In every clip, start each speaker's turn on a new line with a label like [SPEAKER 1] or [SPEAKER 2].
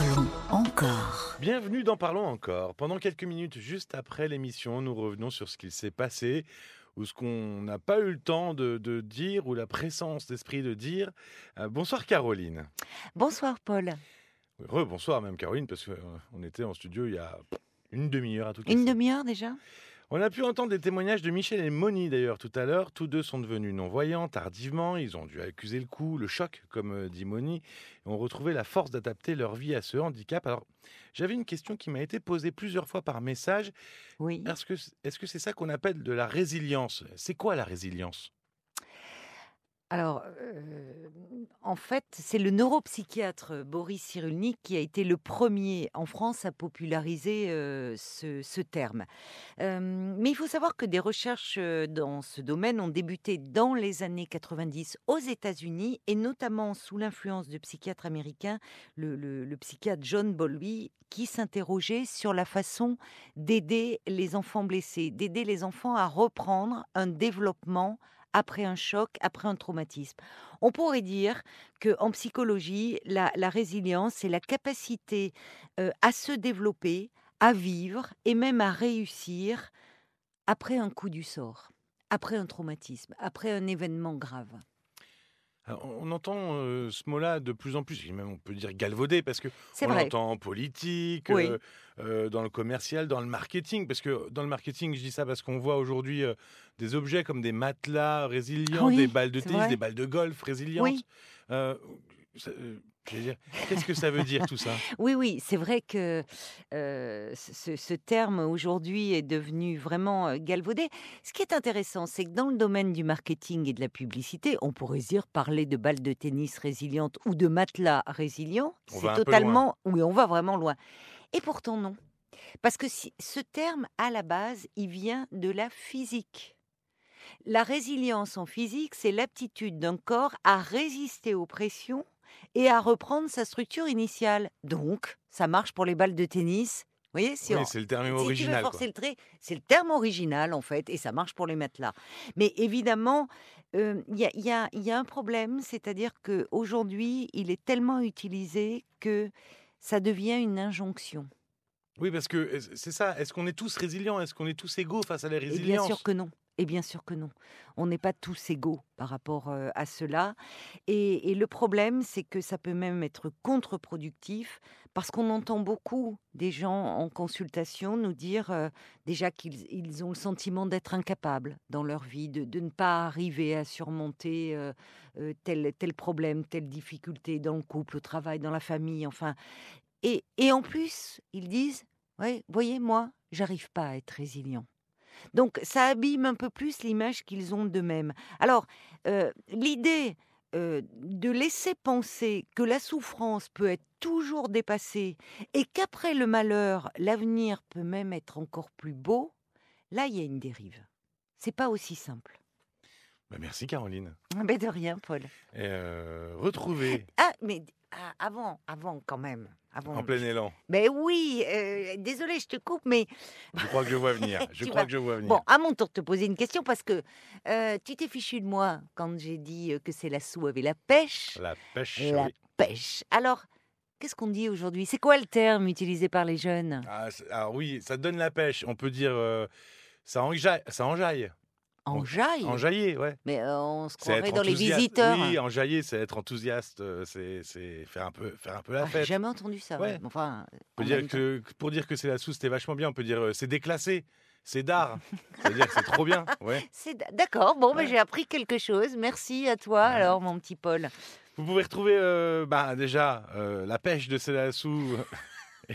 [SPEAKER 1] Parlons encore.
[SPEAKER 2] Bienvenue dans Parlons encore. Pendant quelques minutes, juste après l'émission, nous revenons sur ce qu'il s'est passé ou ce qu'on n'a pas eu le temps de, de dire ou la présence d'esprit de dire. Euh, bonsoir Caroline.
[SPEAKER 3] Bonsoir Paul.
[SPEAKER 2] Re, bonsoir même Caroline, parce qu'on était en studio il y a une demi-heure à tout
[SPEAKER 3] Une
[SPEAKER 2] casser.
[SPEAKER 3] demi-heure déjà?
[SPEAKER 2] On a pu entendre des témoignages de Michel et Moni d'ailleurs tout à l'heure. Tous deux sont devenus non-voyants tardivement. Ils ont dû accuser le coup, le choc, comme euh, dit Moni, et ont retrouvé la force d'adapter leur vie à ce handicap. Alors, j'avais une question qui m'a été posée plusieurs fois par message.
[SPEAKER 3] Oui.
[SPEAKER 2] Est-ce que est-ce que c'est ça qu'on appelle de la résilience? C'est quoi la résilience?
[SPEAKER 3] Alors, euh, en fait, c'est le neuropsychiatre Boris Cyrulnik qui a été le premier en France à populariser euh, ce, terme. Euh, mais il faut savoir que des recherches dans ce domaine ont débuté dans les années 90 aux États-Unis et notamment sous l'influence de psychiatres américains, le psychiatre John Bowlby, qui s'interrogeait sur la façon d'aider les enfants blessés, d'aider les enfants à reprendre un développement après un choc, après un traumatisme. On pourrait dire que en psychologie, la, résilience, c'est la capacité euh, à se développer, à vivre et même à réussir après un coup du sort, après un traumatisme, après un événement grave.
[SPEAKER 2] Alors, on entend euh, ce mot-là de plus en plus, même on peut dire galvaudé, parce que on l'entend en politique,
[SPEAKER 3] Oui.
[SPEAKER 2] euh, euh, dans le commercial, dans le marketing. Parce que dans le marketing, je dis ça parce qu'on voit aujourd'hui des objets comme des matelas résiliants,
[SPEAKER 3] Oui,
[SPEAKER 2] des balles de tennis,
[SPEAKER 3] vrai.
[SPEAKER 2] des balles de golf résilientes.
[SPEAKER 3] Oui.
[SPEAKER 2] Ça- Qu'est-ce que ça veut dire tout ça?
[SPEAKER 3] Oui, oui, c'est vrai que euh, ce, ce terme aujourd'hui est devenu vraiment euh, galvaudé. Ce qui est intéressant, c'est que dans le domaine du marketing et de la publicité, on pourrait dire parler de balles de tennis résilientes ou de matelas résilients,
[SPEAKER 2] On
[SPEAKER 3] c'est totalement, oui, on va vraiment loin. Et pourtant non, parce que si, ce terme à la base, il vient de la physique. La résilience en physique, c'est l'aptitude d'un corps à résister aux pressions et à reprendre sa structure initiale. Donc, ça marche pour les balles de tennis. Vous voyez, si
[SPEAKER 2] Oui,
[SPEAKER 3] on-
[SPEAKER 2] c'est le terme
[SPEAKER 3] si
[SPEAKER 2] original.
[SPEAKER 3] forcer le trait, c'est le terme original en fait, et ça marche pour les matelas. Mais évidemment, euh, il y, a, y y un problème, c'est-à-dire que aujourd'hui, il est tellement utilisé que ça devient une injonction.
[SPEAKER 2] Oui, parce que euh, c'est ça. Est-ce qu'on est tous résilients? Est-ce qu'on est tous égaux face à la
[SPEAKER 3] Et bien
[SPEAKER 2] résilience?
[SPEAKER 3] sûr que non. Et bien sûr que non. On n'est pas tous égaux par rapport à cela. Et, le problème, c'est que ça peut même être contre-productif parce qu'on entend beaucoup des gens en consultation nous dire déjà qu'ils ils ont le sentiment d'être incapables dans leur vie, de, ne pas arriver à surmonter tel, tel problème, telle difficulté dans le couple, au travail, dans la famille, enfin. Et, en plus, ils disent, ouais, voyez, moi, j'arrive pas à être résilient. Donc, ça abîme un peu plus l'image qu'ils ont d'eux-mêmes. Alors, euh, l'idée euh, de laisser penser que la souffrance peut être toujours dépassée et qu'après le malheur, l'avenir peut même être encore plus beau, là, il y a une dérive. C'est pas aussi simple.
[SPEAKER 2] Bah, merci Caroline.
[SPEAKER 3] Mais de rien, Paul.
[SPEAKER 2] Euh, retrouver
[SPEAKER 3] Ah, mais ah, avant, avant quand même. Avant,
[SPEAKER 2] en plein élan.
[SPEAKER 3] Mais oui, euh, désolé, je te coupe, mais
[SPEAKER 2] Je crois que je vois venir. Je crois
[SPEAKER 3] vas-
[SPEAKER 2] que je vois venir.
[SPEAKER 3] Bon, à mon tour de te poser une question parce que euh, tu t'es fichu de moi quand j'ai dit euh, que c'est la soue avec la pêche.
[SPEAKER 2] La pêche.
[SPEAKER 3] La
[SPEAKER 2] oui.
[SPEAKER 3] pêche. Alors, qu'est-ce qu'on dit aujourd'hui? C'est quoi le terme utilisé par les jeunes?
[SPEAKER 2] Ah, alors oui, ça donne la pêche. On peut dire euh, ça enjaille. Ça enjaille.
[SPEAKER 3] Enjaille
[SPEAKER 2] Enjailler, ouais.
[SPEAKER 3] Mais euh, on se croirait dans les visiteurs.
[SPEAKER 2] Oui, enjailler, c'est être enthousiaste. euh, C'est faire un peu, faire un peu la
[SPEAKER 3] Ah, j'ai
[SPEAKER 2] fête.
[SPEAKER 3] jamais entendu ça.
[SPEAKER 2] Ouais.
[SPEAKER 3] Enfin,
[SPEAKER 2] On
[SPEAKER 3] en
[SPEAKER 2] peut dire que, pour dire que c'est la sauce, c'était vachement bien. On peut dire euh, c'est déclassé, c'est d'art. C'est-à-dire que c'est trop bien. Ouais.
[SPEAKER 3] D'accord. Bon, ben,
[SPEAKER 2] Ouais.
[SPEAKER 3] j'ai appris quelque chose. Merci à toi,
[SPEAKER 2] Ouais.
[SPEAKER 3] alors, mon petit Paul.
[SPEAKER 2] Vous pouvez retrouver euh, bah, déjà euh, la pêche de Célassou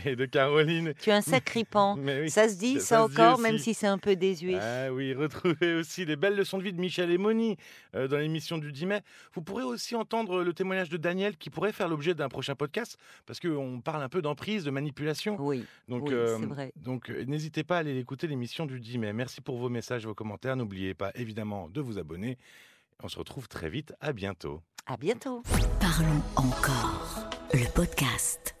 [SPEAKER 2] et de Caroline.
[SPEAKER 3] Tu es un sacripant.
[SPEAKER 2] Mais oui.
[SPEAKER 3] Ça se dit,
[SPEAKER 2] ça
[SPEAKER 3] ça,
[SPEAKER 2] se dit
[SPEAKER 3] encore, même si c'est un peu désuet.
[SPEAKER 2] Ah oui, retrouvez aussi les belles leçons de vie de Michel et Moni euh, dans l'émission du 10 mai. Vous pourrez aussi entendre le témoignage de Daniel qui pourrait faire l'objet d'un prochain podcast parce qu'on parle un peu d'emprise, de manipulation.
[SPEAKER 3] Oui.
[SPEAKER 2] Donc,
[SPEAKER 3] Oui,
[SPEAKER 2] euh,
[SPEAKER 3] c'est vrai.
[SPEAKER 2] donc euh, n'hésitez pas à aller écouter l'émission du 10 mai. Merci pour vos messages, vos commentaires. N'oubliez pas évidemment de vous abonner. On se retrouve très vite. À bientôt.
[SPEAKER 3] À bientôt.
[SPEAKER 1] Parlons encore. Le podcast.